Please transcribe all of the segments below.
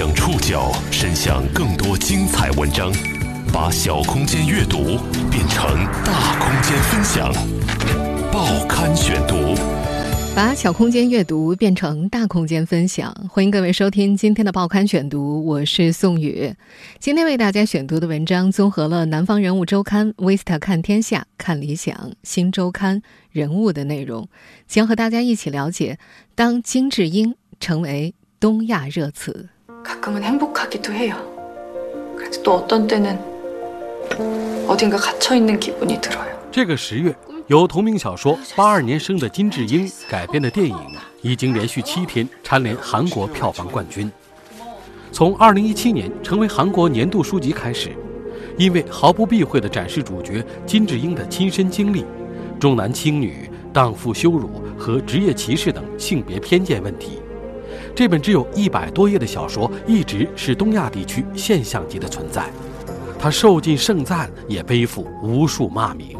将触角伸向更多精彩文章，把小空间阅读变成大空间分享。报刊选读，把小空间阅读变成大空间分享。欢迎各位收听今天的报刊选读，我是宋宇。今天为大家选读的文章综合了《南方人物周刊》、《Vista 看天下》、《看理想》、《新周刊》人物的内容，将和大家一起了解当金智英成为东亚热词。가끔은 행복하기도 해요. 그래도 또 어떤 때는 어딘가 갇혀 있는 기분이 들어요. 这个十月，由同名小说《八二年生的金智英》改编的电影，已经连续七天蝉联韩国票房冠军。从2017年成为韩国年度书籍开始，因为毫不避讳地展示主角金智英的亲身经历，重男轻女、荡妇羞辱和职业歧视等性别偏见问题。 这本只有一百多页的小说，一直是东亚地区现象级的存在。它受尽盛赞，也背负无数骂名。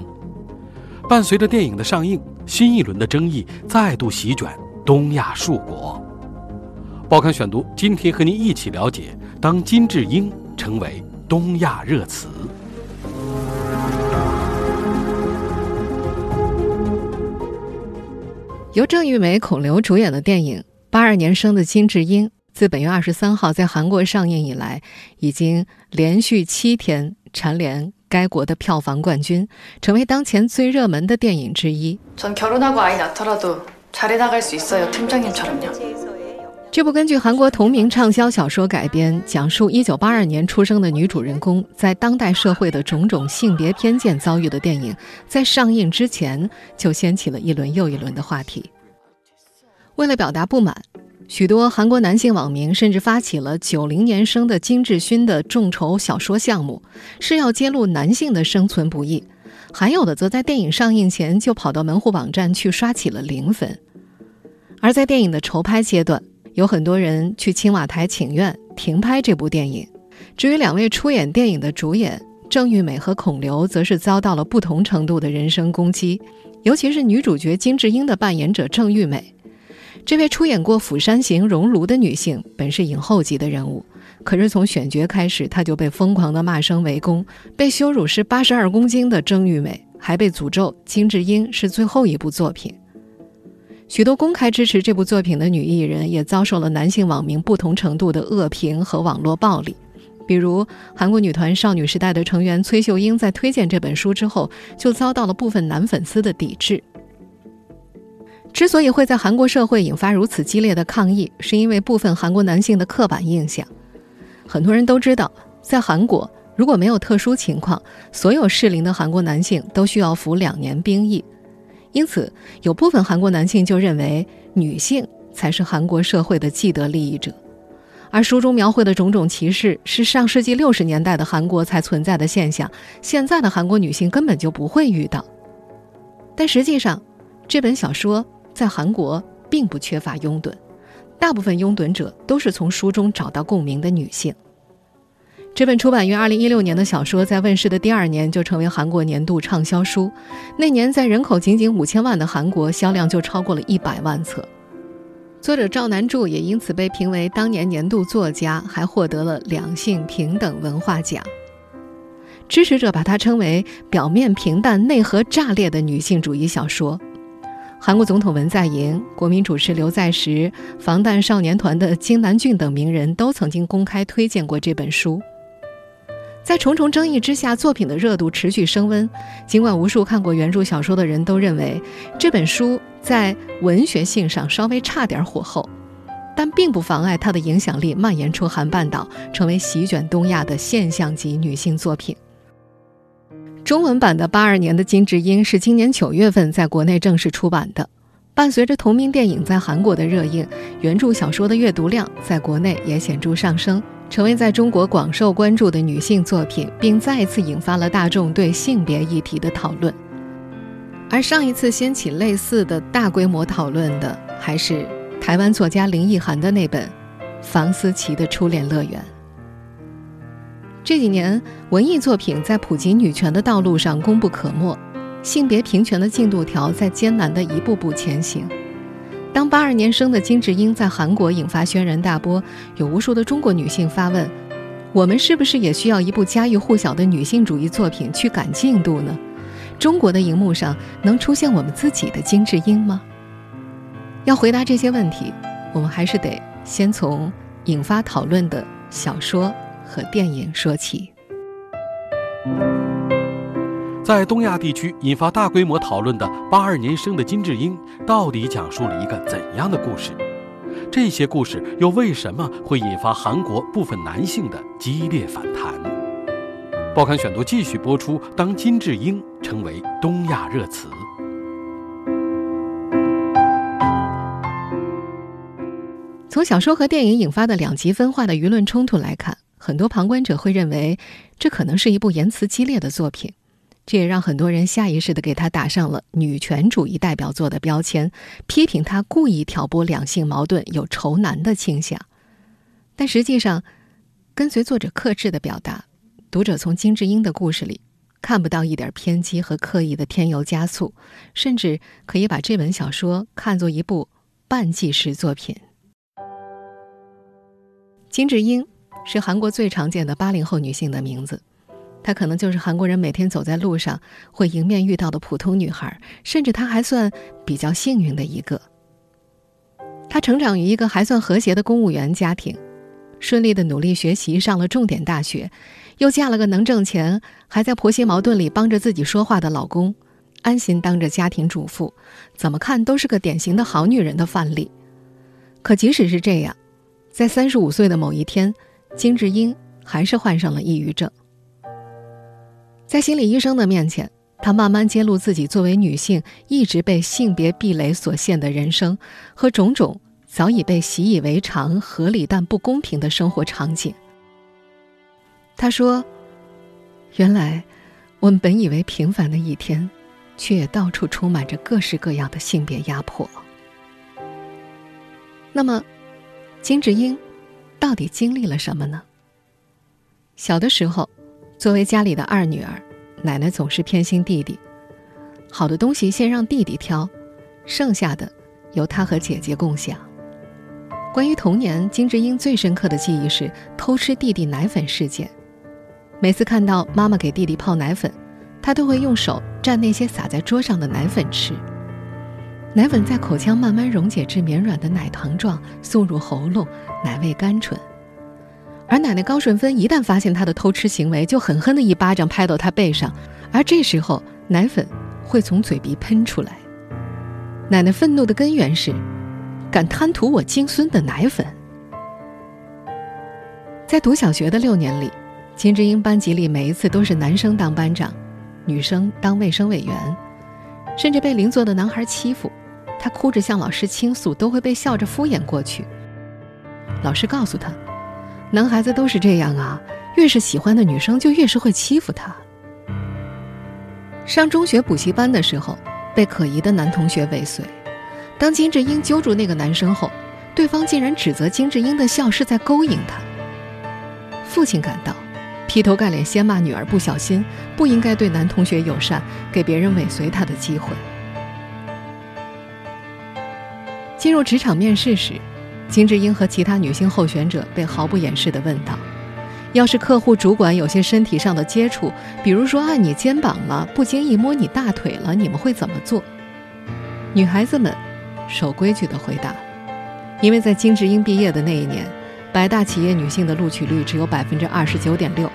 伴随着电影的上映，新一轮的争议再度席卷东亚数国。报刊选读，今天和您一起了解：当金智英成为东亚热词。由郑裕美、孔刘主演的电影《八二年生的金智英自本月二十三号在韩国上映以来已经连续七天蝉联该国的票房冠军成为当前最热门的电影之一。这部根据韩国同名畅销小说改编讲述一九八二年出生的女主人公在当代社会的种种性别偏见遭遇的电影在上映之前就掀起了一轮又一轮的话题。为了表达不满，许多韩国男性网民甚至发起了90年生的金智勋的众筹小说项目，是要揭露男性的生存不易；还有的则在电影上映前就跑到门户网站去刷起了零分。而在电影的筹拍阶段，有很多人去青瓦台请愿停拍这部电影。至于两位出演电影的主演郑裕美和孔刘，则是遭到了不同程度的人身攻击，尤其是女主角金智英的扮演者郑裕美。这位出演过《釜山行》《熔炉》的女性，本是影后级的人物，可是从选角开始，她就被疯狂的骂声围攻，被羞辱是八十二公斤的郑裕美，还被诅咒金智英是最后一部作品。许多公开支持这部作品的女艺人也遭受了男性网民不同程度的恶评和网络暴力。比如，韩国女团少女时代的成员崔秀英在推荐这本书之后，就遭到了部分男粉丝的抵制。之所以会在韩国社会引发如此激烈的抗议，是因为部分韩国男性的刻板印象。很多人都知道，在韩国如果没有特殊情况，所有适龄的韩国男性都需要服两年兵役。因此，有部分韩国男性就认为女性才是韩国社会的既得利益者，而书中描绘的种种歧视是上世纪六十年代的韩国才存在的现象，现在的韩国女性根本就不会遇到。但实际上，这本小说在韩国并不缺乏拥趸，大部分拥趸者都是从书中找到共鸣的女性。这本出版于2016年的小说，在问世的第二年就成为韩国年度畅销书。那年，在人口仅仅五千万的韩国，销量就超过了一百万册。作者赵南柱也因此被评为当年年度作家，还获得了两性平等文化奖。支持者把它称为“表面平淡、内核炸裂”的女性主义小说。韩国总统文在寅、国民主持刘在石、防弹少年团的金南俊等名人都曾经公开推荐过这本书。在重重争议之下，作品的热度持续升温。尽管无数看过原著小说的人都认为这本书在文学性上稍微差点火候，但并不妨碍它的影响力蔓延出韩半岛，成为席卷东亚的现象级女性作品。中文版的八二年的金智英是今年九月份在国内正式出版的。伴随着同名电影在韩国的热映，原著小说的阅读量在国内也显著上升。成为在中国广受关注的女性作品，并再次引发了大众对性别议题的讨论。而上一次掀起类似的大规模讨论的，还是台湾作家林奕涵的那本《房思琪的初恋乐园》。这几年，文艺作品在普及女权的道路上功不可没，性别平权的进度条在艰难地一步步前行。当八二年生的金智英在韩国引发轩然大波，有无数的中国女性发问：我们是不是也需要一部家喻户晓的女性主义作品去赶进度呢？中国的荧幕上能出现我们自己的金智英吗？要回答这些问题，我们还是得先从引发讨论的小说和电影说起。在东亚地区引发大规模讨论的八二年生的金智英，到底讲述了一个怎样的故事？这些故事又为什么会引发韩国部分男性的激烈反弹？报刊选读继续播出。当金智英成为东亚热词，从小说和电影引发的两极分化的舆论冲突来看，很多旁观者会认为这可能是一部言辞激烈的作品，这也让很多人下意识的给他打上了女权主义代表作的标签，批评他故意挑拨两性矛盾，有仇男的倾向。但实际上，跟随作者克制的表达。读者从金智英的故事里看不到一点偏激和刻意的添油加醋，甚至可以把这本小说看作一部半纪实作品。金智英是韩国最常见的八零后女性的名字，她可能就是韩国人每天走在路上会迎面遇到的普通女孩，甚至她还算比较幸运的一个。她成长于一个还算和谐的公务员家庭。顺利的努力学习，上了重点大学，又嫁了个能挣钱、还在婆媳矛盾里帮着自己说话的老公，安心当着家庭主妇，怎么看都是个典型的好女人的范例。可即使是这样，在三十五岁的某一天，金智英还是患上了抑郁症。在心理医生的面前，她慢慢揭露自己作为女性一直被性别壁垒所限的人生和种种。早已被习以为常、合理但不公平的生活场景。他说：“原来，我们本以为平凡的一天，却也到处充满着各式各样的性别压迫。”那么，金智英到底经历了什么呢？小的时候，作为家里的二女儿，奶奶总是偏心弟弟，好的东西先让弟弟挑，剩下的由他和姐姐共享。关于童年，金智英最深刻的记忆是偷吃弟弟奶粉事件。每次看到妈妈给弟弟泡奶粉，她都会用手蘸那些洒在桌上的奶粉吃。奶粉在口腔慢慢溶解至绵软的奶糖状，送入喉咙，奶味甘醇。而奶奶高顺芬一旦发现他的偷吃行为，就狠狠的一巴掌拍到他背上，而这时候奶粉会从嘴鼻喷出来。奶奶愤怒的根源是。敢贪图我金孙的奶粉！在读小学的六年里，金志英班级里每一次都是男生当班长，女生当卫生委员，甚至被邻座的男孩欺负，他哭着向老师倾诉，都会被笑着敷衍过去。老师告诉他，男孩子都是这样啊，越是喜欢的女生就越是会欺负他。上中学补习班的时候，被可疑的男同学尾随。当金智英揪住那个男生后，对方竟然指责金智英的笑是在勾引他。父亲赶到，劈头盖脸先骂女儿不小心，不应该对男同学友善，给别人尾随他的机会。进入职场面试时，金智英和其他女性候选者被毫不掩饰地问道：“要是客户主管有些身体上的接触，比如说按你肩膀了，不经意摸你大腿了，你们会怎么做？”女孩子们。守规矩的回答，因为在金智英毕业的那一年，百大企业女性的录取率只有百分之二十九点六，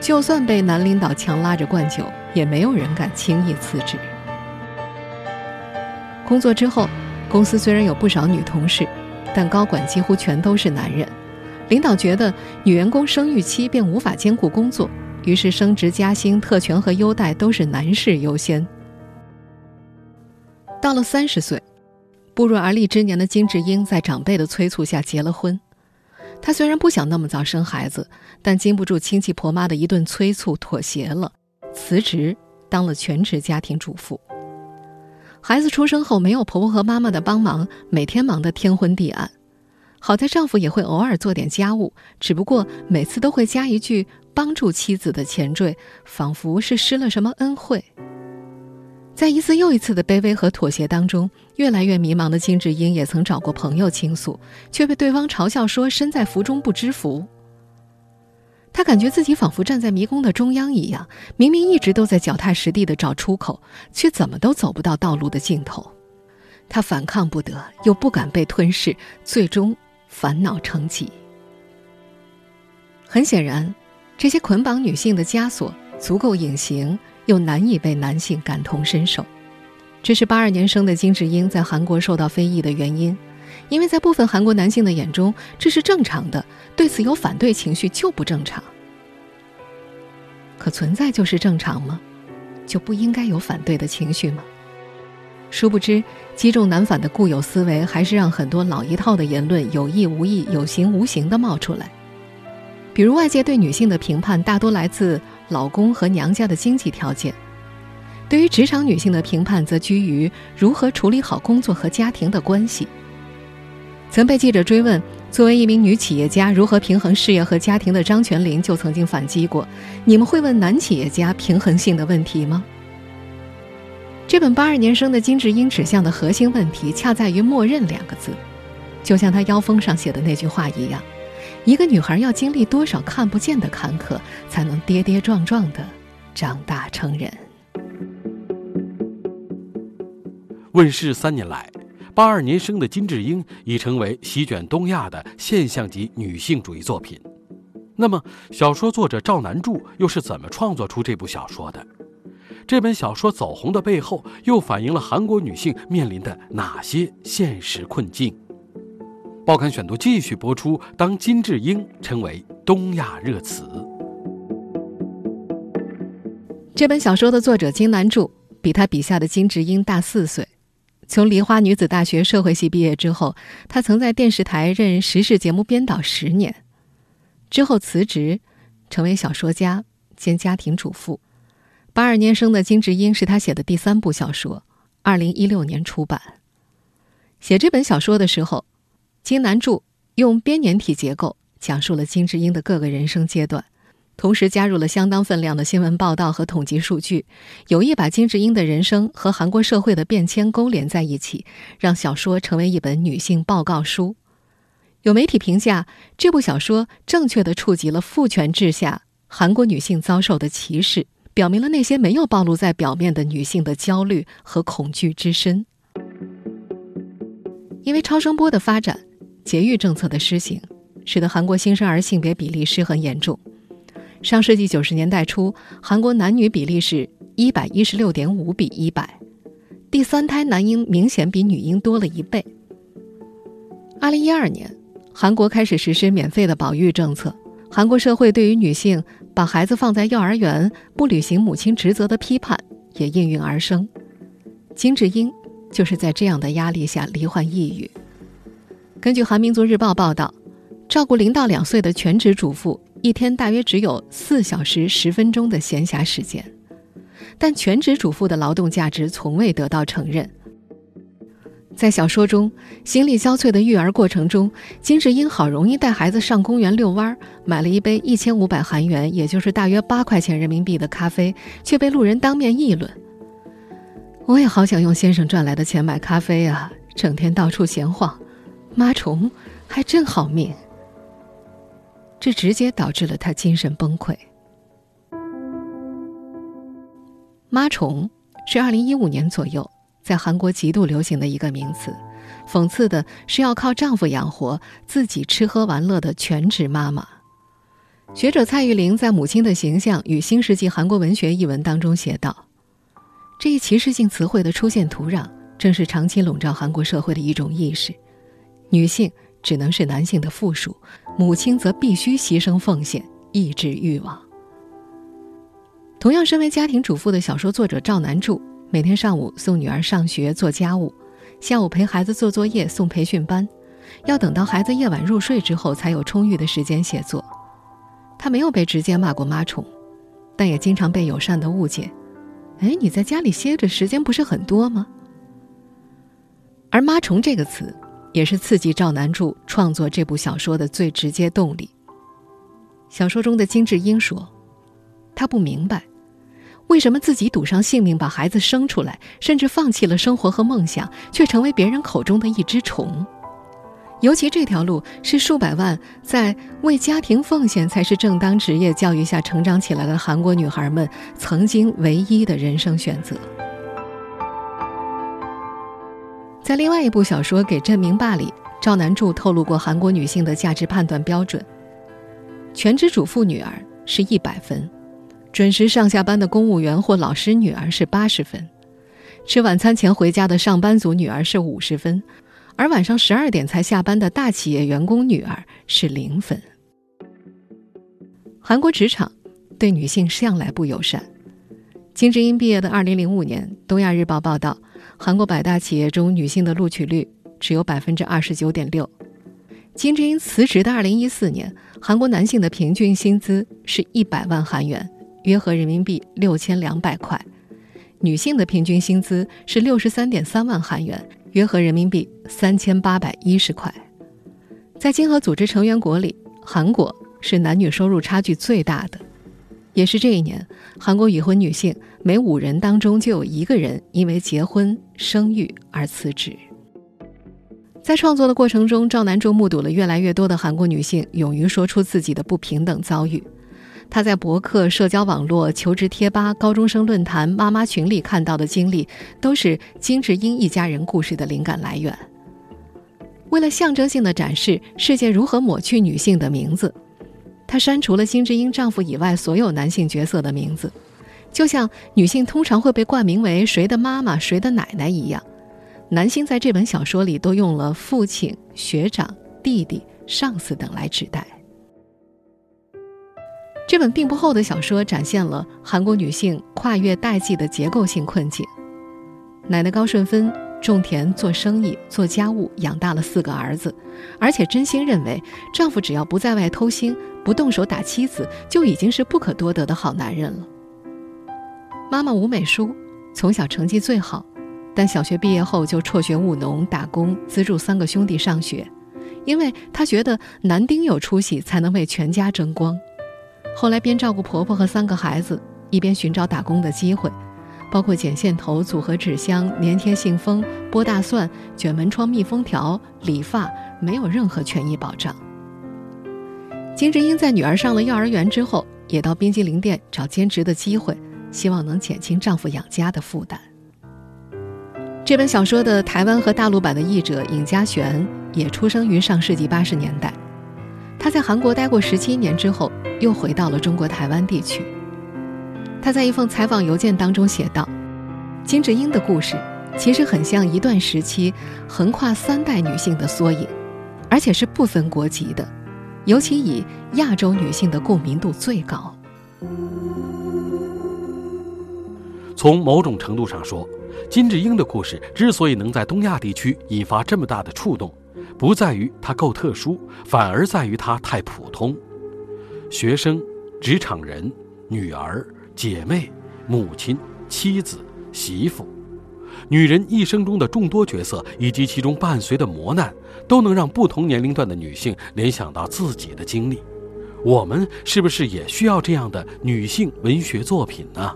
就算被男领导强拉着灌酒，也没有人敢轻易辞职。工作之后，公司虽然有不少女同事，但高管几乎全都是男人。领导觉得女员工生育期便无法兼顾工作，于是升职加薪、特权和优待都是男士优先。到了三十岁。步入而立之年的金智英在长辈的催促下结了婚。她虽然不想那么早生孩子，但经不住亲戚婆妈的一顿催促，妥协了，辞职当了全职家庭主妇。孩子出生后，没有婆婆和妈妈的帮忙，每天忙得天昏地暗。好在丈夫也会偶尔做点家务，只不过每次都会加一句帮助妻子的前缀，仿佛是施了什么恩惠。在一次又一次的卑微和妥协当中，越来越迷茫的金智英也曾找过朋友倾诉，却被对方嘲笑说身在福中不知福。他感觉自己仿佛站在迷宫的中央一样，明明一直都在脚踏实地的找出口，却怎么都走不到道路的尽头。他反抗不得，又不敢被吞噬，最终烦恼成疾。很显然，这些捆绑女性的枷锁足够隐形。又难以被男性感同身受，这是八二年生的金智英在韩国受到非议的原因，因为在部分韩国男性的眼中这是正常的，对此有反对情绪就不正常。可存在就是正常吗？就不应该有反对的情绪吗？殊不知，积重难返的固有思维，还是让很多老一套的言论有意无意、有形无形的冒出来。比如，外界对女性的评判大多来自。老公和娘家的经济条件，对于职场女性的评判则居于如何处理好工作和家庭的关系。曾被记者追问，作为一名女企业家如何平衡事业和家庭的张泉灵就曾经反击过：“你们会问男企业家平衡性的问题吗？”这本八二年生的金智英指向的核心问题，恰在于“默认”两个字，就像她腰封上写的那句话一样。一个女孩要经历多少看不见的坎坷，才能跌跌撞撞的长大成人？问世三年来，八二年生的金智英已成为席卷东亚的现象级女性主义作品。那么，小说作者赵南柱又是怎么创作出这部小说的？这本小说走红的背后，又反映了韩国女性面临的哪些现实困境？报刊选读继续播出。当金智英成为东亚热词，这本小说的作者金南柱比他笔下的金智英大四岁。从梨花女子大学社会系毕业之后，他曾在电视台任时事节目编导十年，之后辞职，成为小说家兼家庭主妇。八二年生的金智英是他写的第三部小说，二零一六年出版。写这本小说的时候。金南柱用编年体结构讲述了金智英的各个人生阶段，同时加入了相当分量的新闻报道和统计数据，有意把金智英的人生和韩国社会的变迁勾连在一起，让小说成为一本女性报告书。有媒体评价，这部小说正确的触及了父权制下韩国女性遭受的歧视，表明了那些没有暴露在表面的女性的焦虑和恐惧之深。因为超声波的发展。节育政策的施行，使得韩国新生儿性别比例失衡严重。上世纪九十年代初，韩国男女比例是一百一十六点五比一百，第三胎男婴明显比女婴多了一倍。二零一二年，韩国开始实施免费的保育政策，韩国社会对于女性把孩子放在幼儿园不履行母亲职责的批判也应运而生。金智英就是在这样的压力下罹患抑郁。根据《韩民族日报》报道，照顾零到两岁的全职主妇一天大约只有四小时十分钟的闲暇时间，但全职主妇的劳动价值从未得到承认。在小说中，心力交瘁的育儿过程中，金智英好容易带孩子上公园遛弯儿，买了一杯一千五百韩元，也就是大约八块钱人民币的咖啡，却被路人当面议论。我也好想用先生赚来的钱买咖啡啊，整天到处闲晃。妈虫还真好命，这直接导致了他精神崩溃。妈虫是二零一五年左右在韩国极度流行的一个名词，讽刺的是要靠丈夫养活自己吃喝玩乐的全职妈妈。学者蔡玉玲在《母亲的形象与新世纪韩国文学》一文当中写道：“这一歧视性词汇的出现土壤，正是长期笼罩韩国社会的一种意识。”女性只能是男性的附属，母亲则必须牺牲奉献，抑制欲望。同样，身为家庭主妇的小说作者赵南柱，每天上午送女儿上学做家务，下午陪孩子做作业送培训班，要等到孩子夜晚入睡之后才有充裕的时间写作。他没有被直接骂过妈虫，但也经常被友善的误解：“哎，你在家里歇着时间不是很多吗？”而“妈虫”这个词。也是刺激赵南柱创作这部小说的最直接动力。小说中的金智英说：“她不明白，为什么自己赌上性命把孩子生出来，甚至放弃了生活和梦想，却成为别人口中的一只虫？尤其这条路是数百万在为家庭奉献才是正当职业教育下成长起来的韩国女孩们曾经唯一的人生选择。在另外一部小说《给朕明爸》里，赵南柱透露过韩国女性的价值判断标准：全职主妇女儿是一百分，准时上下班的公务员或老师女儿是八十分，吃晚餐前回家的上班族女儿是五十分。而晚上十二点才下班的大企业员工女儿是零分。韩国职场对女性向来不友善。金智英毕业的二零零五年，《东亚日报》报道，韩国百大企业中女性的录取率只有百分之二十九点六。金智英辞职的二零一四年，韩国男性的平均薪资是一百万韩元，约合人民币六千两百块；女性的平均薪资是六十三点三万韩元。约合人民币三千八百一十块，在经合组织成员国里，韩国是男女收入差距最大的。也是这一年，韩国已婚女性每五人当中就有一个人因为结婚生育而辞职。在创作的过程中，赵南柱目睹了越来越多的韩国女性勇于说出自己的不平等遭遇。他在博客、社交网络、求职贴吧、高中生论坛、妈妈群里看到的经历，都是金智英一家人故事的灵感来源。为了象征性的展示世界如何抹去女性的名字，她删除了金智英丈夫以外所有男性角色的名字，就像女性通常会被冠名为谁的妈妈、谁的奶奶一样，男性在这本小说里都用了父亲、学长、弟弟、上司等来指代。这本并不厚的小说展现了韩国女性跨越代际的结构性困境。奶奶高顺芬种田、做生意、做家务，养大了四个儿子，而且真心认为丈夫只要不在外偷腥、不动手打妻子，就已经是不可多得的好男人了。妈妈吴美淑从小成绩最好，但小学毕业后就辍学务农打工，资助三个兄弟上学，因为她觉得男丁有出息才能为全家争光。后来边照顾婆婆和三个孩子，一边寻找打工的机会，包括剪线头、组合纸箱、粘贴信封、剥大蒜、卷门窗密封条、理发，没有任何权益保障。金智英在女儿上了幼儿园之后，也到冰激凌店找兼职的机会，希望能减轻丈夫养家的负担。这本小说的台湾和大陆版的译者尹家璇也出生于上世纪八十年代。他在韩国待过十七年之后，又回到了中国台湾地区。他在一封采访邮件当中写道：“金智英的故事其实很像一段时期横跨三代女性的缩影，而且是不分国籍的，尤其以亚洲女性的共鸣度最高。从某种程度上说，金智英的故事之所以能在东亚地区引发这么大的触动。”不在于她够特殊，反而在于她太普通。学生、职场人、女儿、姐妹、母亲、妻子、媳妇，女人一生中的众多角色以及其中伴随的磨难，都能让不同年龄段的女性联想到自己的经历。我们是不是也需要这样的女性文学作品呢？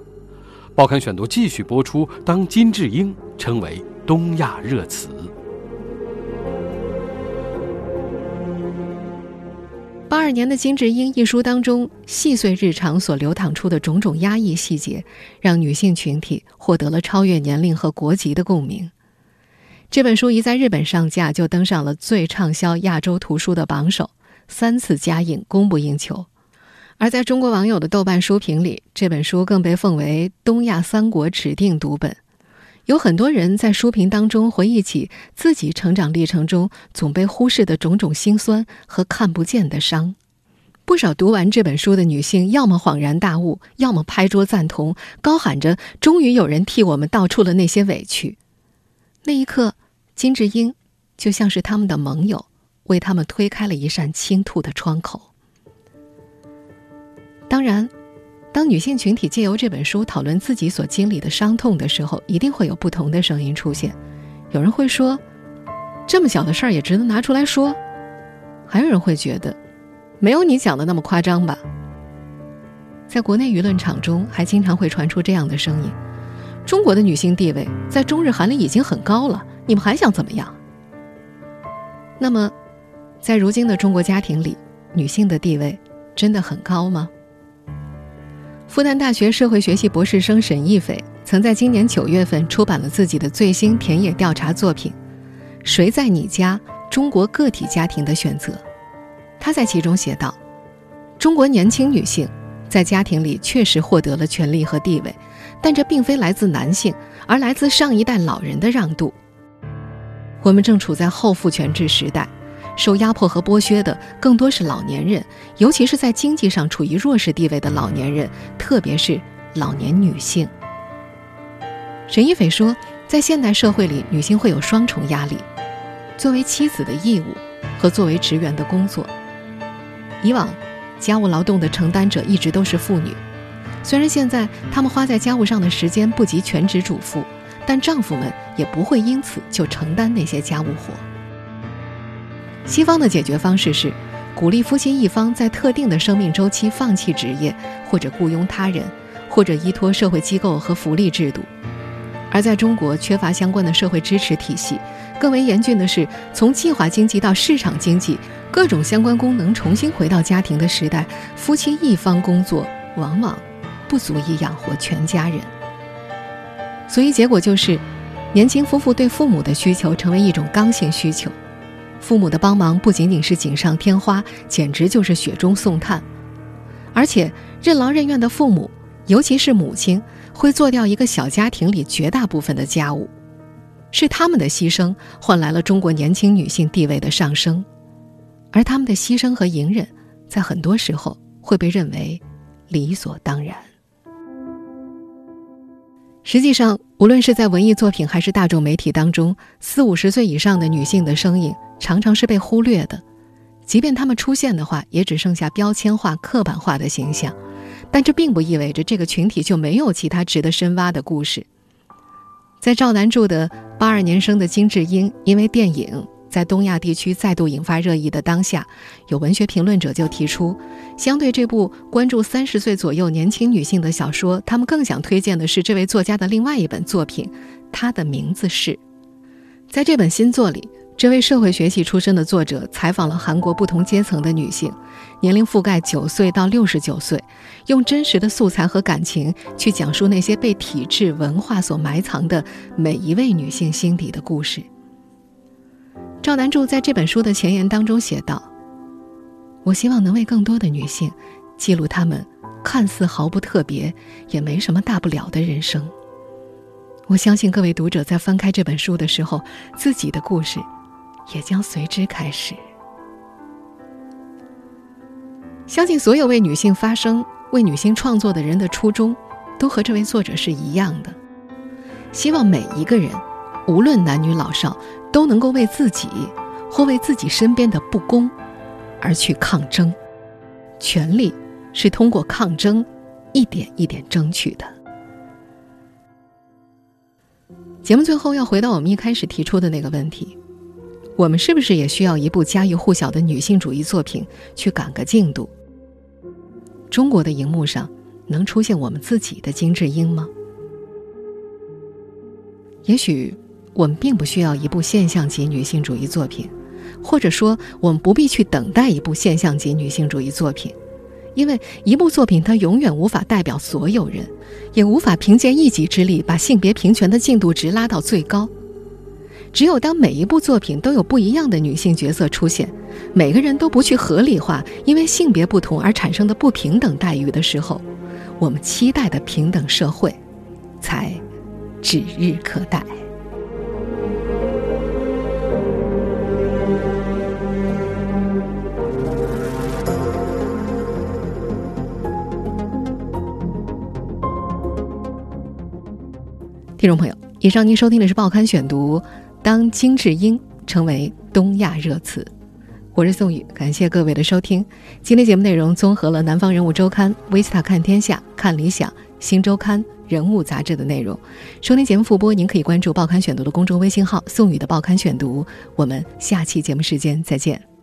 报刊选读继续播出。当金智英成为东亚热词。八二年的金智英一书当中，细碎日常所流淌出的种种压抑细节，让女性群体获得了超越年龄和国籍的共鸣。这本书一在日本上架，就登上了最畅销亚洲图书的榜首，三次加印，供不应求。而在中国网友的豆瓣书评里，这本书更被奉为东亚三国指定读本。有很多人在书评当中回忆起自己成长历程中总被忽视的种种心酸和看不见的伤。不少读完这本书的女性，要么恍然大悟，要么拍桌赞同，高喊着“终于有人替我们道出了那些委屈”。那一刻，金智英就像是他们的盟友，为他们推开了一扇倾吐的窗口。当然。当女性群体借由这本书讨论自己所经历的伤痛的时候，一定会有不同的声音出现。有人会说，这么小的事儿也值得拿出来说；还有人会觉得，没有你讲的那么夸张吧。在国内舆论场中，还经常会传出这样的声音：中国的女性地位在中日韩里已经很高了，你们还想怎么样？那么，在如今的中国家庭里，女性的地位真的很高吗？复旦大学社会学系博士生沈亦斐曾在今年九月份出版了自己的最新田野调查作品《谁在你家？中国个体家庭的选择》。他在其中写道：“中国年轻女性在家庭里确实获得了权利和地位，但这并非来自男性，而来自上一代老人的让渡。我们正处在后父权制时代。”受压迫和剥削的更多是老年人，尤其是在经济上处于弱势地位的老年人，特别是老年女性。沈一斐说，在现代社会里，女性会有双重压力：作为妻子的义务和作为职员的工作。以往，家务劳动的承担者一直都是妇女，虽然现在她们花在家务上的时间不及全职主妇，但丈夫们也不会因此就承担那些家务活。西方的解决方式是，鼓励夫妻一方在特定的生命周期放弃职业，或者雇佣他人，或者依托社会机构和福利制度。而在中国缺乏相关的社会支持体系，更为严峻的是，从计划经济到市场经济，各种相关功能重新回到家庭的时代，夫妻一方工作往往不足以养活全家人。所以结果就是，年轻夫妇对父母的需求成为一种刚性需求。父母的帮忙不仅仅是锦上添花，简直就是雪中送炭。而且任劳任怨的父母，尤其是母亲，会做掉一个小家庭里绝大部分的家务，是他们的牺牲换来了中国年轻女性地位的上升，而他们的牺牲和隐忍，在很多时候会被认为理所当然。实际上，无论是在文艺作品还是大众媒体当中，四五十岁以上的女性的声音。常常是被忽略的，即便她们出现的话，也只剩下标签化、刻板化的形象。但这并不意味着这个群体就没有其他值得深挖的故事。在赵楠著的八二年生的金智英，因为电影在东亚地区再度引发热议的当下，有文学评论者就提出，相对这部关注三十岁左右年轻女性的小说，他们更想推荐的是这位作家的另外一本作品，他的名字是，在这本新作里。这位社会学系出身的作者采访了韩国不同阶层的女性，年龄覆盖九岁到六十九岁，用真实的素材和感情去讲述那些被体制文化所埋藏的每一位女性心底的故事。赵南柱在这本书的前言当中写道：“我希望能为更多的女性记录她们看似毫不特别，也没什么大不了的人生。我相信各位读者在翻开这本书的时候，自己的故事。”也将随之开始。相信所有为女性发声、为女性创作的人的初衷，都和这位作者是一样的。希望每一个人，无论男女老少，都能够为自己或为自己身边的不公而去抗争。权利是通过抗争一点一点争取的。节目最后要回到我们一开始提出的那个问题。我们是不是也需要一部家喻户晓的女性主义作品去赶个进度？中国的荧幕上能出现我们自己的金智英吗？也许我们并不需要一部现象级女性主义作品，或者说我们不必去等待一部现象级女性主义作品，因为一部作品它永远无法代表所有人，也无法凭借一己之力把性别平权的进度值拉到最高。只有当每一部作品都有不一样的女性角色出现，每个人都不去合理化因为性别不同而产生的不平等待遇的时候，我们期待的平等社会，才指日可待。听众朋友，以上您收听的是《报刊选读》。当金智英成为东亚热词，我是宋宇，感谢各位的收听。今天节目内容综合了《南方人物周刊》、《维斯塔看天下》、《看理想》、《新周刊》、《人物》杂志的内容。收听节目复播，您可以关注《报刊选读》的公众微信号“宋宇的报刊选读”。我们下期节目时间再见。